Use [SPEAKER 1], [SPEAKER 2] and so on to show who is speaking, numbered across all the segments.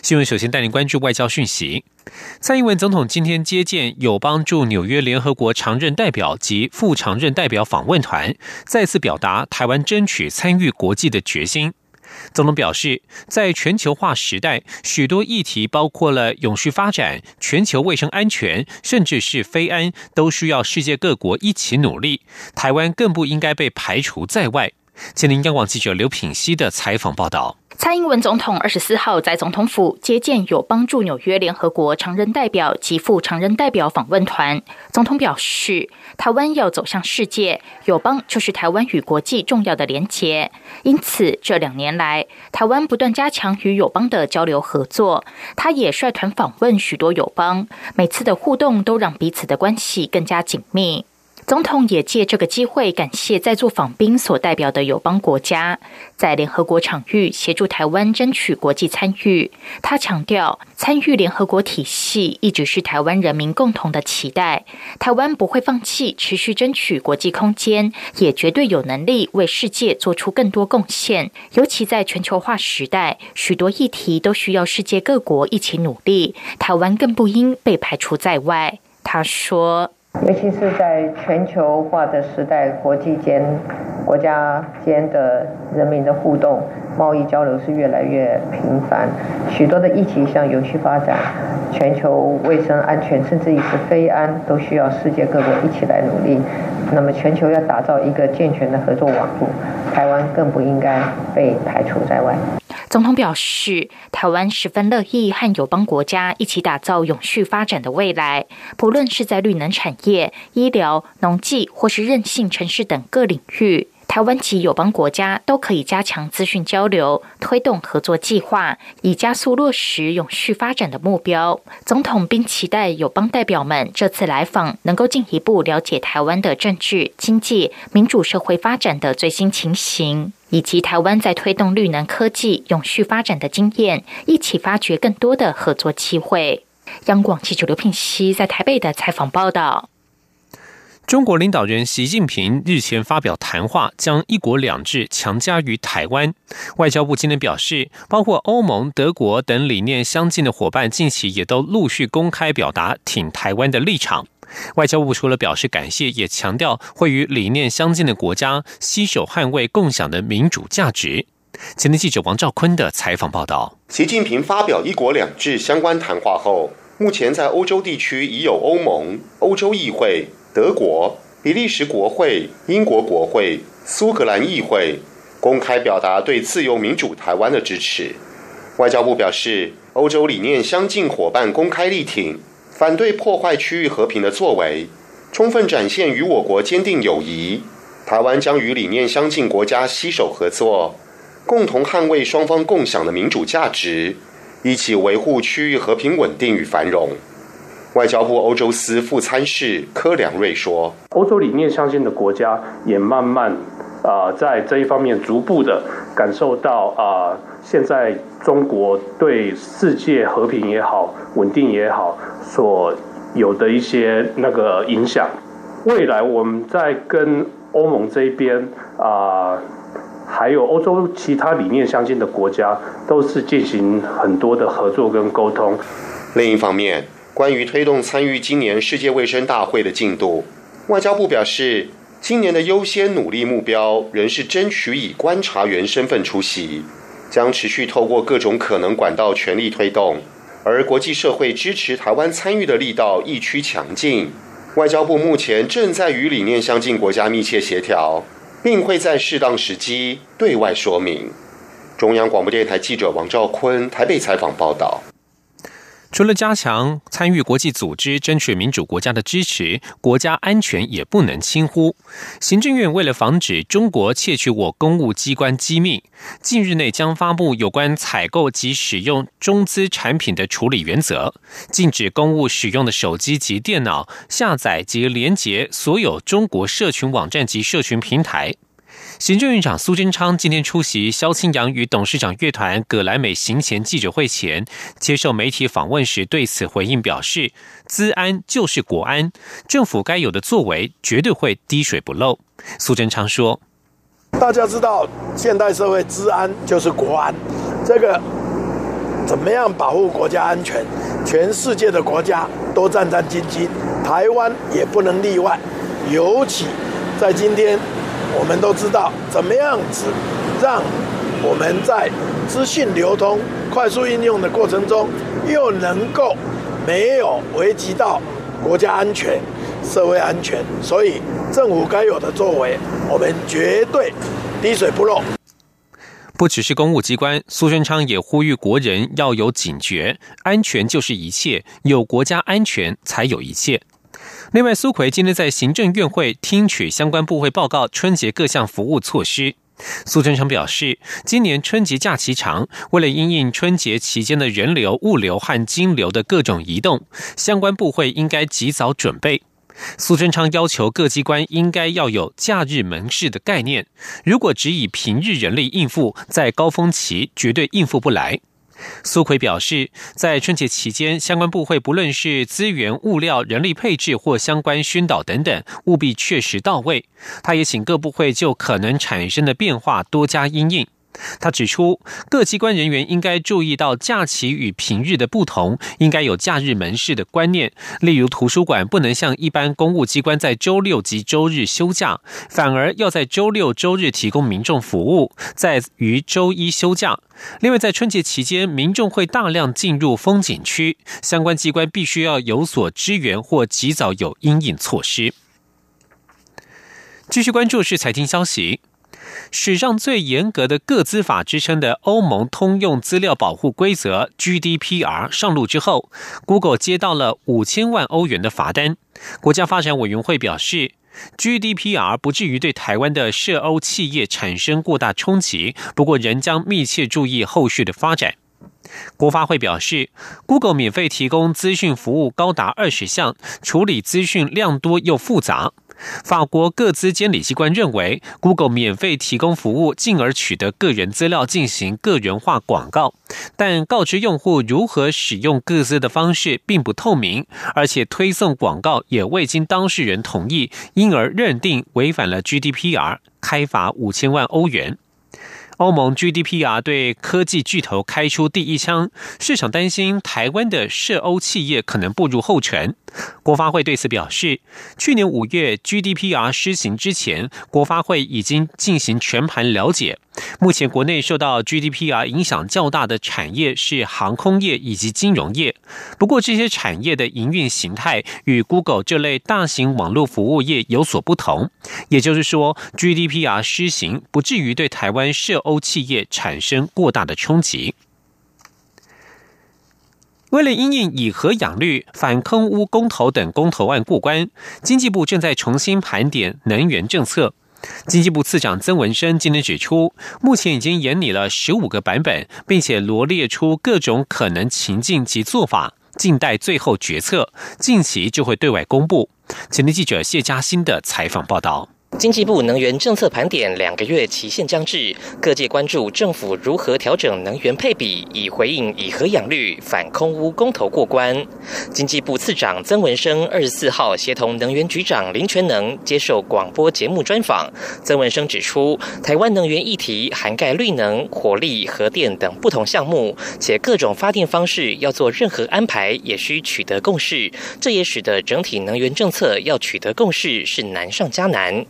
[SPEAKER 1] 新闻。首先带您关注外交讯息。蔡英文总统今天接见友邦驻纽约联合国常任代表及副常任代表访问团，再次表达台湾争取参与国际的决心。总统表示，在全球化时代，许多议题包括了永续发展、全球卫生安全，甚至是非安，都需要世界各国一起努力。台湾更不应该被排除在外。前林央广记者刘品熙的采访报道。
[SPEAKER 2] 蔡英文总统二十四号在总统府接见有帮助纽约联合国常任代表及副常任代表访问团。总统表示，台湾要走向世界，友邦就是台湾与国际重要的连结。因此，这两年来，台湾不断加强与友邦的交流合作。他也率团访问许多友邦，每次的互动都让彼此的关系更加紧密。总统也借这个机会感谢在座访宾所代表的友邦国家，在联合国场域协助台湾争取国际参与。他强调，参与联合国体系一直是台湾人民共同的期待，台湾不会放弃持续争取国际空间，也绝对有能力为世界做出更多贡献。尤其在全球化时代，许多议题都需要世界各国一起努力，台湾更不应被排除在外。他说。
[SPEAKER 3] 尤其是在全球化的时代，国际间、国家间的人民的互动、贸易交流是越来越频繁。许多的议题，像永续发展、全球卫生安全，甚至于是非安，都需要世界各国一起来努力。那么，全球要打造一个健全的合作网络，台湾更不应该被排除在外。
[SPEAKER 2] 总统表示，台湾十分乐意和友邦国家一起打造永续发展的未来，不论是在绿能产业、医疗、农技或是韧性城市等各领域，台湾及友邦国家都可以加强资讯交流，推动合作计划，以加速落实永续发展的目标。总统并期待友邦代表们这次来访，能够进一步了解台湾的政治、经济、民主社会发展的最新情形。以及台湾在推动绿能科技永续发展的经验，一起发掘更多的合作机会。央广记者刘品熙在台北的采访报道：
[SPEAKER 1] 中国领导人习近平日前发表谈话，将“一国两制”强加于台湾。外交部今天表示，包括欧盟、德国等理念相近的伙伴，近期也都陆续公开表达挺台湾的立场。外交部除了表示感谢，也强调会与理念相近的国家携手捍卫共享的民主价值。前天记者王兆坤的采访报道：
[SPEAKER 4] 习近平发表“一国两制”相关谈话后，目前在欧洲地区已有欧盟、欧洲议会、德国、比利时国会、英国国会、苏格兰议会公开表达对自由民主台湾的支持。外交部表示，欧洲理念相近伙伴公开力挺。反对破坏区域和平的作为，充分展现与我国坚定友谊。台湾将与理念相近国家携手合作，共同捍卫双方共享的民主价值，一起维护区域和平稳定与繁荣。外交部欧洲司副参事柯良瑞说：“
[SPEAKER 5] 欧洲理念相近的国家也慢慢啊，在这一方面逐步的感受到啊，现在中国对世界和平也好、稳定也好。”所有的一些那个影响，未来我们在跟欧盟这边啊，还有欧洲其他理念相近的国家，都是进行很多的合作跟沟通。
[SPEAKER 4] 另一方面，关于推动参与今年世界卫生大会的进度，外交部表示，今年的优先努力目标仍是争取以观察员身份出席，将持续透过各种可能管道全力推动。而国际社会支持台湾参与的力道亦趋强劲。外交部目前正在与理念相近国家密切协调，并会在适当时机对外说明。中央广播电台记者王兆坤台北采访报道。
[SPEAKER 1] 除了加强参与国际组织、争取民主国家的支持，国家安全也不能轻忽。行政院为了防止中国窃取我公务机关机密，近日内将发布有关采购及使用中资产品的处理原则，禁止公务使用的手机及电脑下载及连接所有中国社群网站及社群平台。行政院长苏贞昌今天出席萧清扬与董事长乐团葛莱美行前记者会前，接受媒体访问时，对此回应表示：“资安就是国安，政府该有的作为绝对会滴水不漏。”苏贞昌说：“
[SPEAKER 6] 大家知道，现代社会治安就是国安，这个怎么样保护国家安全？全世界的国家都战战兢兢，台湾也不能例外，尤其在今天。”我们都知道怎么样子让我们在资讯流通、快速应用的过程中，又能够没有危及到国家安全、社会安全。所以，政府该有的作为，我们绝对滴水不漏。
[SPEAKER 1] 不只是公务机关，苏贞昌也呼吁国人要有警觉，安全就是一切，有国家安全才有一切。另外，苏奎今天在行政院会听取相关部会报告春节各项服务措施。苏贞昌表示，今年春节假期长，为了因应春节期间的人流、物流和金流的各种移动，相关部会应该及早准备。苏贞昌要求各机关应该要有假日门市的概念，如果只以平日人力应付，在高峰期绝对应付不来。苏奎表示，在春节期间，相关部会不论是资源、物料、人力配置或相关宣导等等，务必确实到位。他也请各部会就可能产生的变化多加因应。他指出，各机关人员应该注意到假期与平日的不同，应该有假日门市的观念。例如，图书馆不能像一般公务机关在周六及周日休假，反而要在周六周日提供民众服务，在于周一休假。另外，在春节期间，民众会大量进入风景区，相关机关必须要有所支援或及早有应应措施。继续关注是财经消息。史上最严格的个资法之称的欧盟通用资料保护规则 GDPR 上路之后，Google 接到了五千万欧元的罚单。国家发展委员会表示，GDPR 不至于对台湾的涉欧企业产生过大冲击，不过仍将密切注意后续的发展。国发会表示，Google 免费提供资讯服务高达二十项，处理资讯量多又复杂。法国各资监理机关认为，Google 免费提供服务，进而取得个人资料进行个人化广告，但告知用户如何使用各自的方式并不透明，而且推送广告也未经当事人同意，因而认定违反了 GDPR，开罚五千万欧元。欧盟 GDPR 对科技巨头开出第一枪，市场担心台湾的涉欧企业可能步入后尘。国发会对此表示，去年五月 GDPR 施行之前，国发会已经进行全盘了解。目前国内受到 GDPR 影响较大的产业是航空业以及金融业。不过，这些产业的营运形态与 Google 这类大型网络服务业有所不同。也就是说，GDPR 施行不至于对台湾涉欧企业产生过大的冲击。为了因应以核养绿、反坑污公投等公投案过关，经济部正在重新盘点能源政策。经济部次长曾文生今天指出，目前已经研拟了十五个版本，并且罗列出各种可能情境及做法，静待最后决策，近期就会对外公布。前天记者谢嘉欣的采访报道。
[SPEAKER 7] 经济部能源政策盘点两个月期限将至，各界关注政府如何调整能源配比，以回应以核养绿、反空污公投过关。经济部次长曾文生二十四号协同能源局长林全能接受广播节目专访。曾文生指出，台湾能源议题涵盖绿能、火力、核电等不同项目，且各种发电方式要做任何安排，也需取得共识。这也使得整体能源政策要取得共识是难上加难。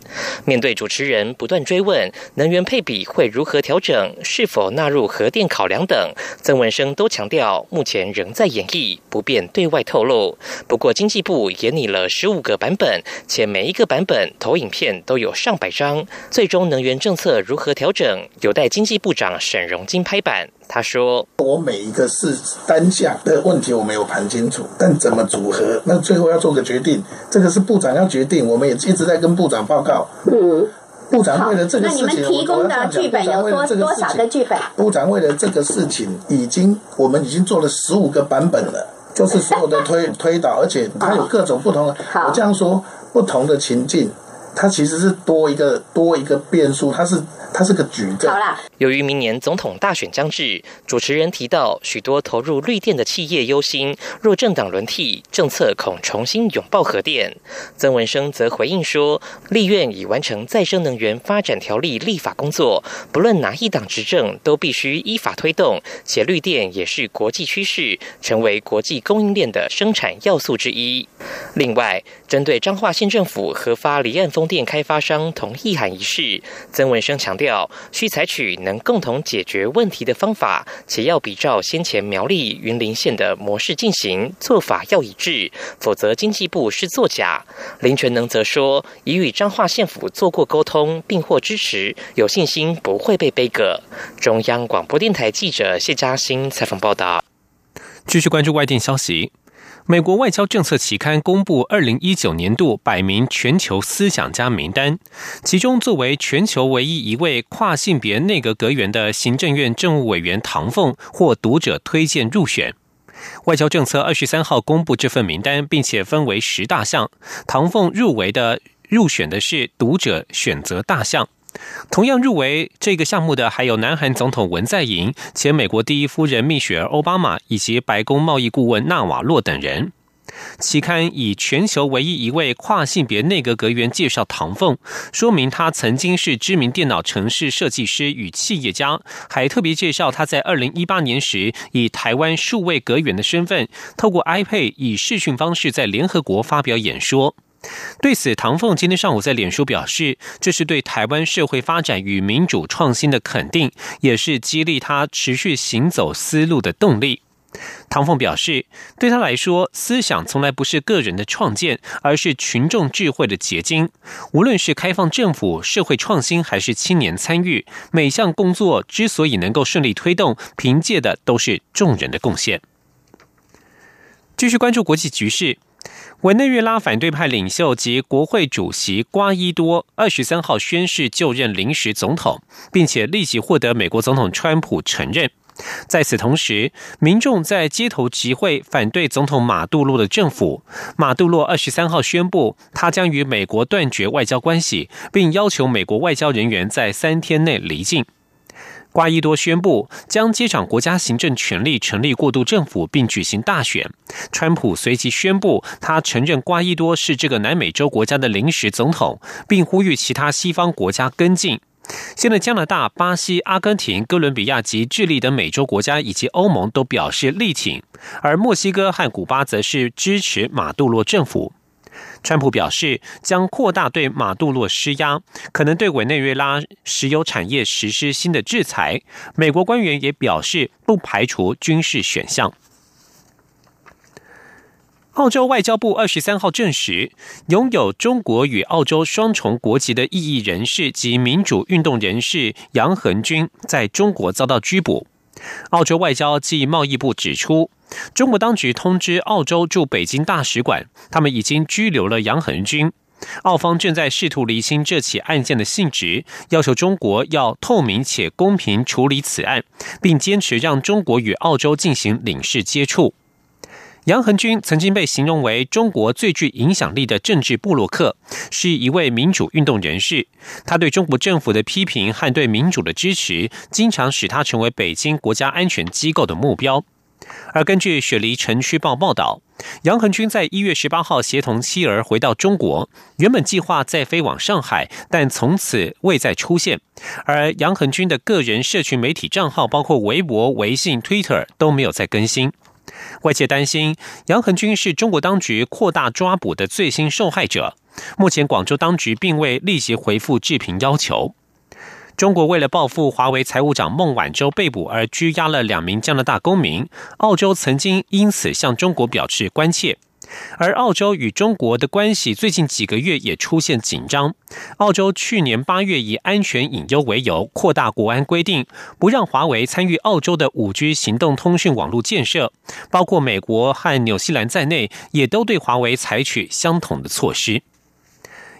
[SPEAKER 7] 面对主持人不断追问能源配比会如何调整，是否纳入核电考量等，曾文生都强调目前仍在演绎，不便对外透露。不过经济部也拟了十五个版本，且每一个版本投影片都有上百张，最终能源政策如何调整，有待经济部长沈荣金拍板。他说：“我每一个是单项的问题，我没有盘清楚，但怎么组合，那最后要做个决定，这个是部长要决定。我们也一直在跟部长报告。嗯，部长为了这个事情，那你们提供的剧本有多多少个剧本？部长为了这个事情，已经我们已经做了十五个版本了，就是所有的推推导，而且它有各种不同的。我这样说，不同的情境。”
[SPEAKER 8] 它其实是多一个多一个变数，它是。它是个矩阵。
[SPEAKER 7] 好啦，由于明年总统大选将至，主持人提到许多投入绿电的企业忧心，若政党轮替，政策恐重新拥抱核电。曾文生则回应说，立院已完成再生能源发展条例立法工作，不论哪一党执政，都必须依法推动，且绿电也是国际趋势，成为国际供应链的生产要素之一。另外，针对彰化县政府核发离岸风电开发商同意函一事，曾文生强调。需采取能共同解决问题的方法，且要比照先前苗栗云林县的模式进行，做法要一致，否则经济部是作假。林全能则说，已与彰化县府做过沟通，并获支持，有信心不会被背革。中央广播电台记者谢嘉欣采访报道。
[SPEAKER 1] 继续关注外电消息。美国外交政策期刊公布二零一九年度百名全球思想家名单，其中作为全球唯一一位跨性别内阁阁员的行政院政务委员唐凤获读者推荐入选。外交政策二十三号公布这份名单，并且分为十大项，唐凤入围的入选的是读者选择大项。同样入围这个项目的还有南韩总统文在寅、前美国第一夫人蜜雪儿·奥巴马以及白宫贸易顾问纳瓦洛等人。期刊以全球唯一一位跨性别内阁阁员介绍唐凤，说明他曾经是知名电脑城市设计师与企业家，还特别介绍他在二零一八年时以台湾数位阁员的身份，透过 iPad 以视讯方式在联合国发表演说。对此，唐凤今天上午在脸书表示，这是对台湾社会发展与民主创新的肯定，也是激励他持续行走思路的动力。唐凤表示，对他来说，思想从来不是个人的创建，而是群众智慧的结晶。无论是开放政府、社会创新，还是青年参与，每项工作之所以能够顺利推动，凭借的都是众人的贡献。继续关注国际局势。委内瑞拉反对派领袖及国会主席瓜伊多二十三号宣誓就任临时总统，并且立即获得美国总统川普承认。在此同时，民众在街头集会反对总统马杜洛的政府。马杜洛二十三号宣布，他将与美国断绝外交关系，并要求美国外交人员在三天内离境。瓜伊多宣布将接掌国家行政权力，成立过渡政府，并举行大选。川普随即宣布，他承认瓜伊多是这个南美洲国家的临时总统，并呼吁其他西方国家跟进。现在，加拿大、巴西、阿根廷、哥伦比亚及智利等美洲国家以及欧盟都表示力挺，而墨西哥和古巴则是支持马杜罗政府。川普表示将扩大对马杜洛施压，可能对委内瑞拉石油产业实施新的制裁。美国官员也表示不排除军事选项。澳洲外交部二十三号证实，拥有中国与澳洲双重国籍的异议人士及民主运动人士杨恒军在中国遭到拘捕。澳洲外交暨贸易部指出。中国当局通知澳洲驻北京大使馆，他们已经拘留了杨恒军。澳方正在试图厘清这起案件的性质，要求中国要透明且公平处理此案，并坚持让中国与澳洲进行领事接触。杨恒军曾经被形容为中国最具影响力的政治布洛克，是一位民主运动人士。他对中国政府的批评和对民主的支持，经常使他成为北京国家安全机构的目标。而根据雪梨城区报报道，杨恒军在一月十八号协同妻儿回到中国，原本计划再飞往上海，但从此未再出现。而杨恒军的个人社群媒体账号，包括微博、微信、Twitter 都没有再更新。外界担心杨恒军是中国当局扩大抓捕的最新受害者。目前广州当局并未立即回复置评要求。中国为了报复华为财务长孟晚舟被捕而拘押了两名加拿大公民，澳洲曾经因此向中国表示关切。而澳洲与中国的关系最近几个月也出现紧张。澳洲去年八月以安全隐忧为由扩大国安规定，不让华为参与澳洲的五 G 行动通讯网络建设，包括美国和纽西兰在内，也都对华为采取相同的措施。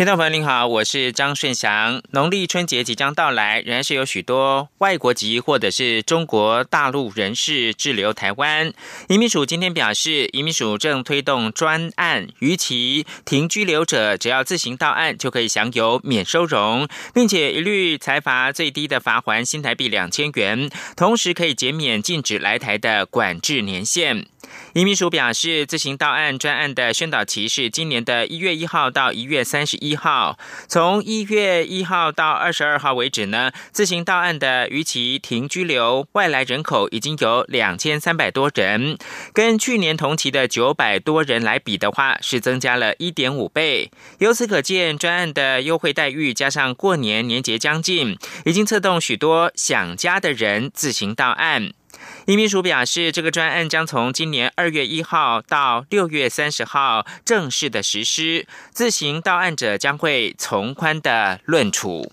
[SPEAKER 9] 听众朋友您好，我是张顺祥。农历春节即将到来，仍然是有许多外国籍或者是中国大陆人士滞留台湾。移民署今天表示，移民署正推动专案，逾期停居留者只要自行到案，就可以享有免收容，并且一律裁罚最低的罚还新台币两千元，同时可以减免禁止来台的管制年限。移民署表示，自行到案专案的宣导期是今年的一月一号到一月三十一号。从一月一号到二十二号为止呢，自行到案的逾期停居留外来人口已经有两千三百多人，跟去年同期的九百多人来比的话，是增加了一点五倍。由此可见，专案的优惠待遇加上过年年节将近，已经策动许多想家的人自行到案。移民署表示，这个专案将从今年二月一号到六月三十号正式的实施，自行到案者将会从宽的论处。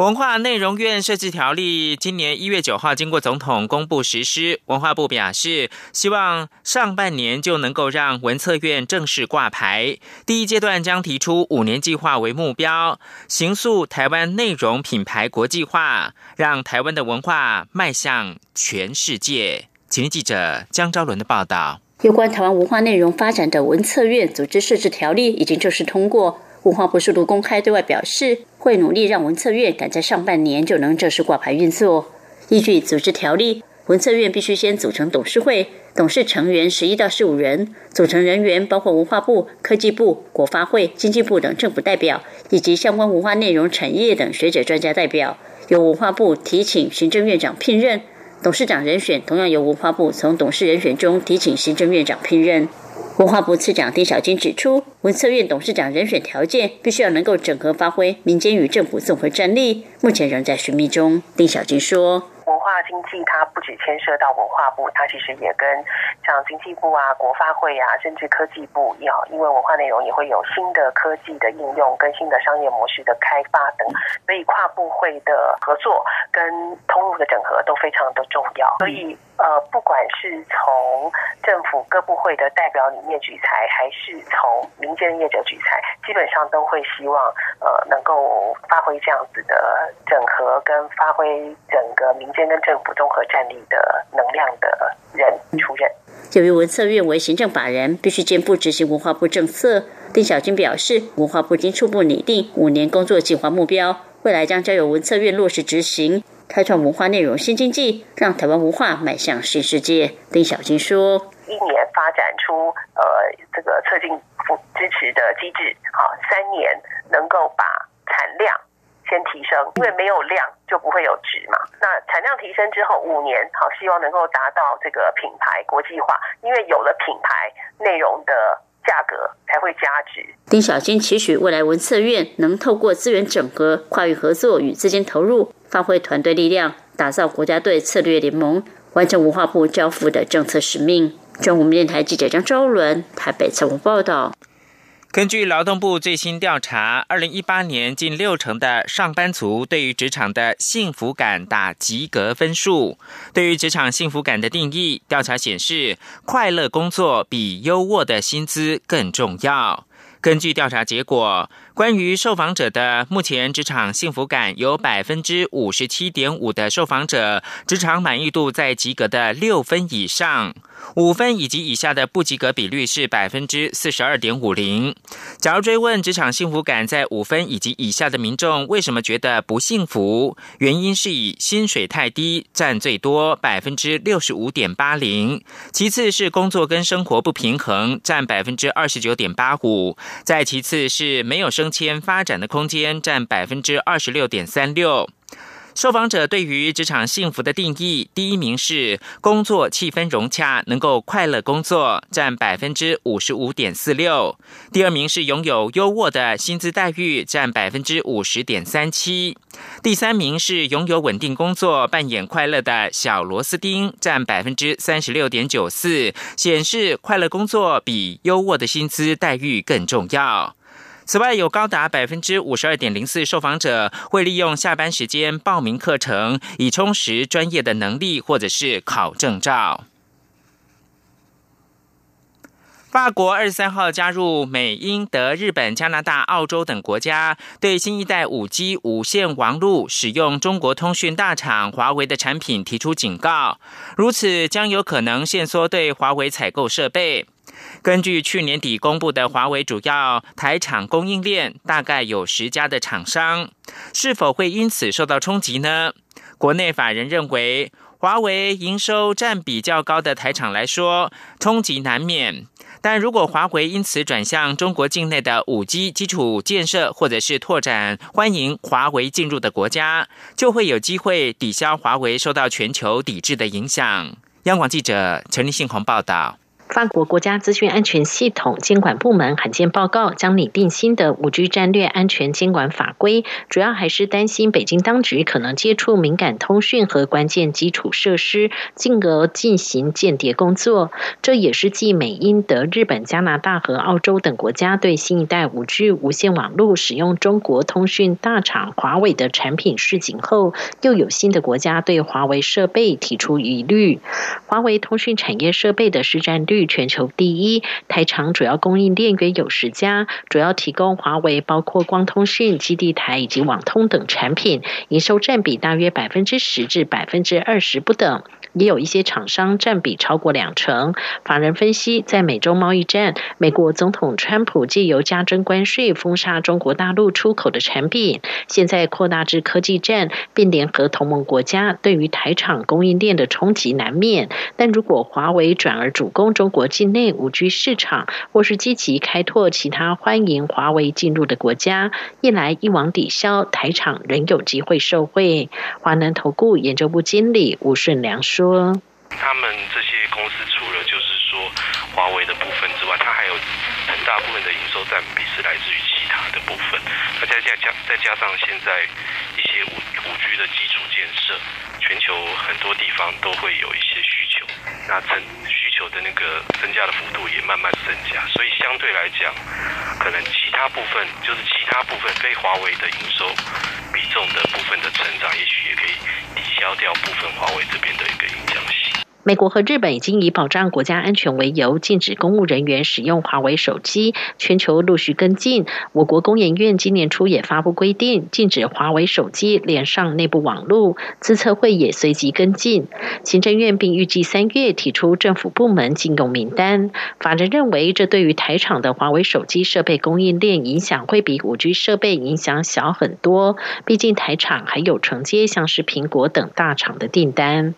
[SPEAKER 9] 文化内容院设置条例今年一月九号经过总统公布实施。文化部表示，希望上半年就能够让文策院正式挂牌。第一阶段将提出五年计划为目标，行塑台湾内容品牌国际化，让台湾的文化迈向全世界。请听记者江昭伦的报道。
[SPEAKER 10] 有关台湾文化内容发展的文策院组织设置条例已经正式通过。文化部速度公开对外表示，会努力让文策院赶在上半年就能正式挂牌运作。依据组织条例，文策院必须先组成董事会，董事成员十一到十五人，组成人员包括文化部、科技部、国发会、经济部等政府代表，以及相关文化内容产业等学者专家代表，由文化部提请行政院长聘任。董事长人选同样由文化部从董事人选中提请行政院长聘任。文化部次长丁小金指出，文策院董事长人选条件必须要能够整合发挥民间与政府综合战力，目前仍在寻觅中。丁小金说。
[SPEAKER 11] 文化经济它不只牵涉到文化部，它其实也跟像经济部啊、国发会啊，甚至科技部要，因为文化内容也会有新的科技的应用跟新的商业模式的开发等，所以跨部会的合作跟通路的整合都非常的重要。所以呃，不管是从政府各部会的代表里面举才，还是从民间业者举才，基本上都会希望呃能够发挥这样子的整合跟发挥整个民间。跟政府综合战力的能量的人出任。
[SPEAKER 10] 由于文策院为行政法人，必须兼顾执行文化部政策。丁小军表示，文化部经初步拟定五年工作计划目标，未来将交由文策院落实执行，开创文化内容新经济，让台湾文化迈向新世界。丁小军说：“
[SPEAKER 11] 一年发展出呃这个促进支持的机制，好，三年能够把产量。”先提升，因为没有量就不会有值嘛。那产量提升之后，五年好，希望能够达到这个品牌国际化，因为有了品牌，内容的价格才会加值。
[SPEAKER 10] 丁小金期许未来文策院能透过资源整合、跨域合作与资金投入，发挥团队力量，打造国家队策略联盟，完成文化部交付的政策使命。中国电台记者张昭伦台北采访报道。
[SPEAKER 9] 根据劳动部最新调查，二零一八年近六成的上班族对于职场的幸福感打及格分数。对于职场幸福感的定义，调查显示，快乐工作比优渥的薪资更重要。根据调查结果，关于受访者的目前职场幸福感，有百分之五十七点五的受访者职场满意度在及格的六分以上。五分以及以下的不及格比率是百分之四十二点五零。假如追问职场幸福感在五分以及以下的民众为什么觉得不幸福，原因是以薪水太低占最多百分之六十五点八零，其次是工作跟生活不平衡占百分之二十九点八五，再其次是没有生升迁发展的空间占百分之二十六点三六。受访者对于职场幸福的定义，第一名是工作气氛融洽，能够快乐工作，占百分之五十五点四六；第二名是拥有优渥的薪资待遇，占百分之五十点三七；第三名是拥有稳定工作，扮演快乐的小螺丝钉，占百分之三十六点九四，显示快乐工作比优渥的薪资待遇更重要。此外，有高达百分之五十二点零四受访者会利用下班时间报名课程，以充实专业的能力或者是考证照。法国二十三号加入美、英、德、日本、加拿大、澳洲等国家，对新一代五 G 无线网络使用中国通讯大厂华为的产品提出警告。如此将有可能限缩对华为采购设备。根据去年底公布的华为主要台厂供应链，大概有十家的厂商，是否会因此受到冲击呢？国内法人认为，华为营收占比较高的台厂来说，冲击难免。但如果华为因此转向中国境内的五 G 基础建设，或者是拓展欢迎华为进入的国家，就会有机会抵消华为受到全球抵制的影响。央广记者陈立信鸿报道。
[SPEAKER 12] 法国国家资讯安全系统监管部门罕见报告，将拟定新的五 G 战略安全监管法规，主要还是担心北京当局可能接触敏感通讯和关键基础设施，进而进行间谍工作。这也是继美、英、德、日本、加拿大和澳洲等国家对新一代五 G 无线网络使用中国通讯大厂华为的产品示警后，又有新的国家对华为设备提出疑虑。华为通讯产业设备的市占率。全球第一台厂主要供应链约有十家，主要提供华为包括光通讯、基地台以及网通等产品，营收占比大约百分之十至百分之二十不等。也有一些厂商占比超过两成。法人分析，在美中贸易战，美国总统川普借由加征关税封杀中国大陆出口的产品，现在扩大至科技战，并联合同盟国家，对于台厂供应链的冲击难免。但如果华为转而主攻中国境内五 G 市场，或是积极开拓其他欢迎华为进入的国家，一来一往抵消，台厂仍有机会受惠。华南投顾研究部经理吴顺良说。
[SPEAKER 13] 他们这些公司除了就是说华为的部分之外，它还有很大部分的营收占比是来自于其他的部分。那再加加再加上现在一些五五 G 的基础建设，全球很多地方都会有一些需求，那增需求的那个增加的幅度也慢慢增加，所以相对来讲，可能其他部分就是其他部分非华为的营收重的部分的成长，也许也可以抵。消掉部分华为这边的一个影响性。
[SPEAKER 12] 美国和日本已经以保障国家安全为由，禁止公务人员使用华为手机。全球陆续跟进。我国工研院今年初也发布规定，禁止华为手机连上内部网络。资策会也随即跟进。行政院并预计三月提出政府部门禁用名单。法人认为，这对于台厂的华为手机设备供应链影响会比五 G 设备影响小很多。毕竟台厂还有承接像是苹果等大厂的订单。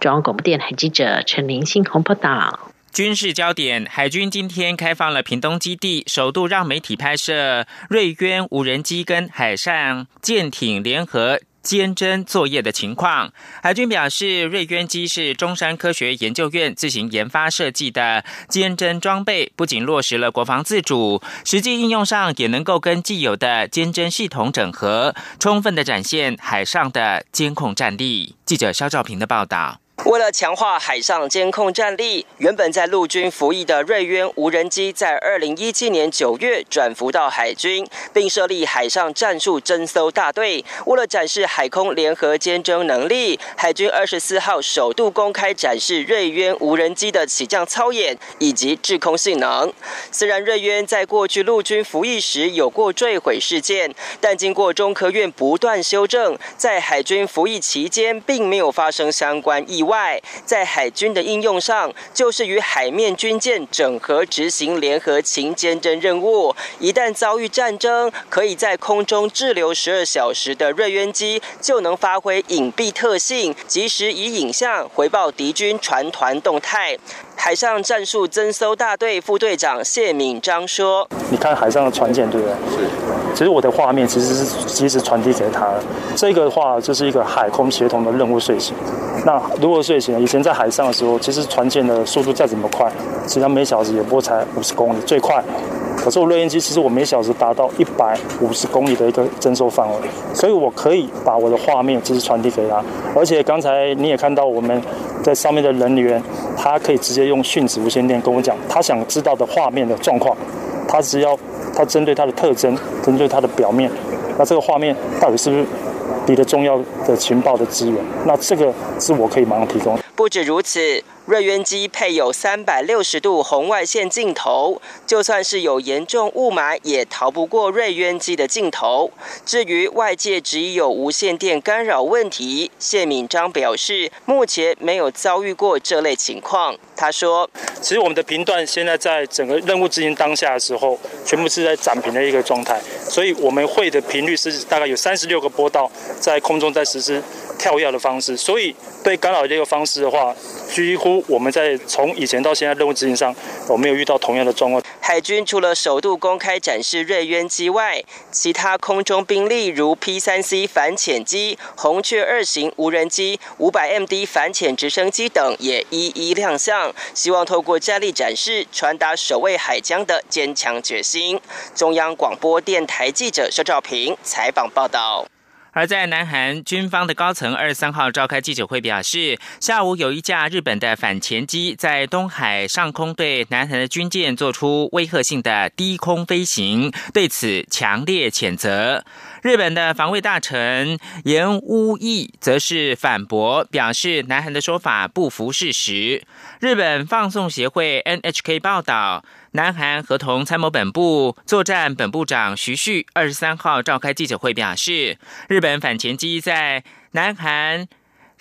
[SPEAKER 12] 中央广播电台。记者陈林信鸿报道：
[SPEAKER 9] 军事焦点，海军今天开放了屏东基地，首度让媒体拍摄瑞渊无人机跟海上舰艇联合监侦作业的情况。海军表示，瑞渊机是中山科学研究院自行研发设计的监侦装备，不仅落实了国防自主，实际应用上也能够跟既有的监侦系统整合，充分的展现海上的监控战力。记者肖兆平的报道。
[SPEAKER 14] 为了强化海上监控战力，原本在陆军服役的瑞渊无人机，在二零一七年九月转服到海军，并设立海上战术侦搜大队。为了展示海空联合监侦能力，海军二十四号首度公开展示瑞渊无人机的起降操演以及制空性能。虽然瑞渊在过去陆军服役时有过坠毁事件，但经过中科院不断修正，在海军服役期间并没有发生相关意外。外，在海军的应用上，就是与海面军舰整合执行联合勤监侦任务。一旦遭遇战争，可以在空中滞留十二小时的瑞渊机，就能发挥隐蔽特性，及时以影像回报敌军船团动态。海上战术侦搜大队副队长谢敏章说：“
[SPEAKER 15] 你看海上的船舰，对不对？是。其实我的画面其实是及时传递给他。这个的话就是一个海空协同的任务睡醒。那如果睡醒，以前在海上的时候，其实船舰的速度再怎么快，实际上每小时也不过才五十公里，最快。可是我热烟机，其实我每小时达到一百五十公里的一个征收范围，所以我可以把我的画面其实传递给他。而且刚才你也看到我们在上面的人员，他可以直接用讯子无线电跟我讲他想知道的画面的状况，他只要他针对他的特征，针对他的表面，那这个画面到底是不是你的重要的情报的资源？那这个是我可以马上提供。
[SPEAKER 14] 不止如此。瑞渊机配有三百六十度红外线镜头，就算是有严重雾霾，也逃不过瑞渊机的镜头。至于外界质疑有无线电干扰问题，谢敏章表示，目前没有遭遇过这类情况。他说：“
[SPEAKER 15] 其实我们的频段现在在整个任务执行当下的时候，全部是在暂停的一个状态，所以我们会的频率是大概有三十六个波道在空中在实施跳跃的方式，所以被干扰这个方式的话，几乎。”我们在从以前到现在任务执行上，我没有遇到同样的状况。
[SPEAKER 14] 海军除了首度公开展示瑞渊机外，其他空中兵力如 P 三 C 反潜机、红雀二型无人机、五百 MD 反潜直升机等也一一亮相，希望透过战力展示，传达守卫海疆的坚强决心。中央广播电台记者肖兆平采访报道。
[SPEAKER 9] 而在南韩军方的高层二十三号召开记者会，表示下午有一架日本的反潜机在东海上空对南韩的军舰做出威吓性的低空飞行，对此强烈谴责。日本的防卫大臣岩屋义则是反驳，表示南韩的说法不符事实。日本放送协会 NHK 报道，南韩合同参谋本部作战本部长徐旭二十三号召开记者会，表示日本反潜机在南韩。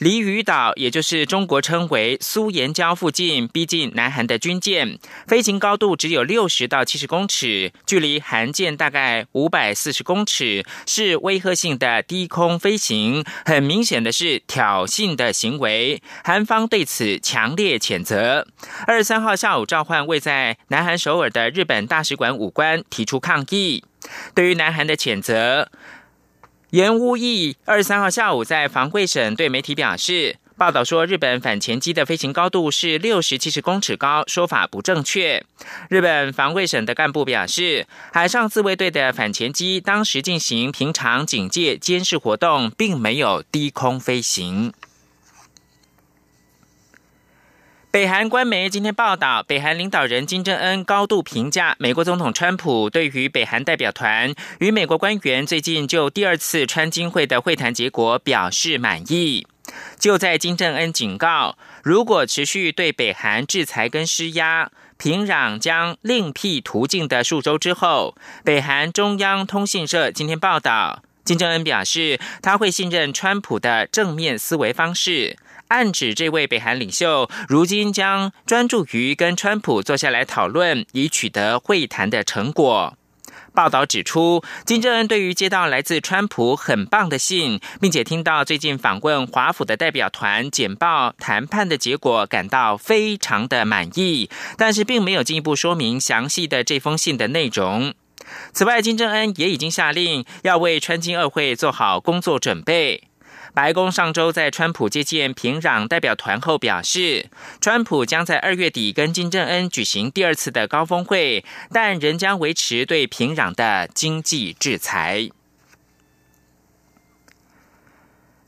[SPEAKER 9] 离屿岛，也就是中国称为苏岩礁附近，逼近南韩的军舰，飞行高度只有六十到七十公尺，距离韩舰大概五百四十公尺，是威吓性的低空飞行，很明显的是挑衅的行为。韩方对此强烈谴责。二十三号下午召唤位在南韩首尔的日本大使馆武官提出抗议。对于南韩的谴责。岩屋义二十三号下午在防卫省对媒体表示，报道说日本反潜机的飞行高度是六十七十公尺高，说法不正确。日本防卫省的干部表示，海上自卫队的反潜机当时进行平常警戒监视活动，并没有低空飞行。北韩官媒今天报道，北韩领导人金正恩高度评价美国总统川普对于北韩代表团与美国官员最近就第二次川金会的会谈结果表示满意。就在金正恩警告，如果持续对北韩制裁跟施压，平壤将另辟途径的数周之后，北韩中央通讯社今天报道，金正恩表示他会信任川普的正面思维方式。暗指这位北韩领袖如今将专注于跟川普坐下来讨论，以取得会谈的成果。报道指出，金正恩对于接到来自川普很棒的信，并且听到最近访问华府的代表团简报谈判的结果，感到非常的满意，但是并没有进一步说明详细的这封信的内容。此外，金正恩也已经下令要为川金二会做好工作准备。白宫上周在川普接见平壤代表团后表示，川普将在二月底跟金正恩举行第二次的高峰会，但仍将维持对平壤的经济制裁。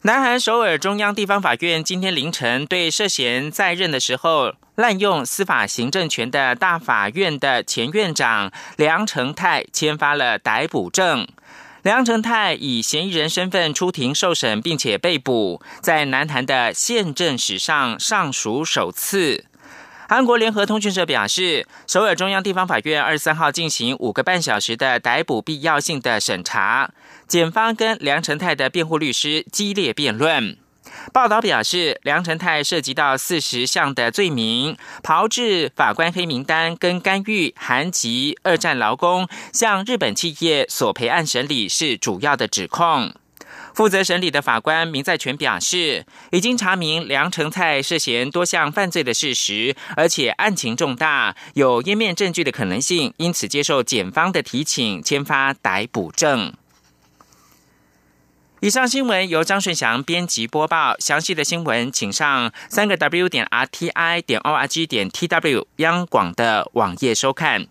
[SPEAKER 9] 南韩首尔中央地方法院今天凌晨对涉嫌在任的时候滥用司法行政权的大法院的前院长梁成泰签发了逮捕证。梁成泰以嫌疑人身份出庭受审，并且被捕，在南韩的宪政史上尚属首次。韩国联合通讯社表示，首尔中央地方法院二十三号进行五个半小时的逮捕必要性的审查，检方跟梁成泰的辩护律师激烈辩论。报道表示，梁成泰涉及到四十项的罪名，炮制法官黑名单跟干预韩籍二战劳工向日本企业索赔案审理是主要的指控。负责审理的法官明在全表示，已经查明梁成泰涉嫌多项犯罪的事实，而且案情重大，有湮灭证据的可能性，因此接受检方的提请，签发逮捕证。以上新闻由张顺祥编辑播报。详细的新闻，请上三个 W 点 R T I 点 O R G 点 T W 央广的网页收看。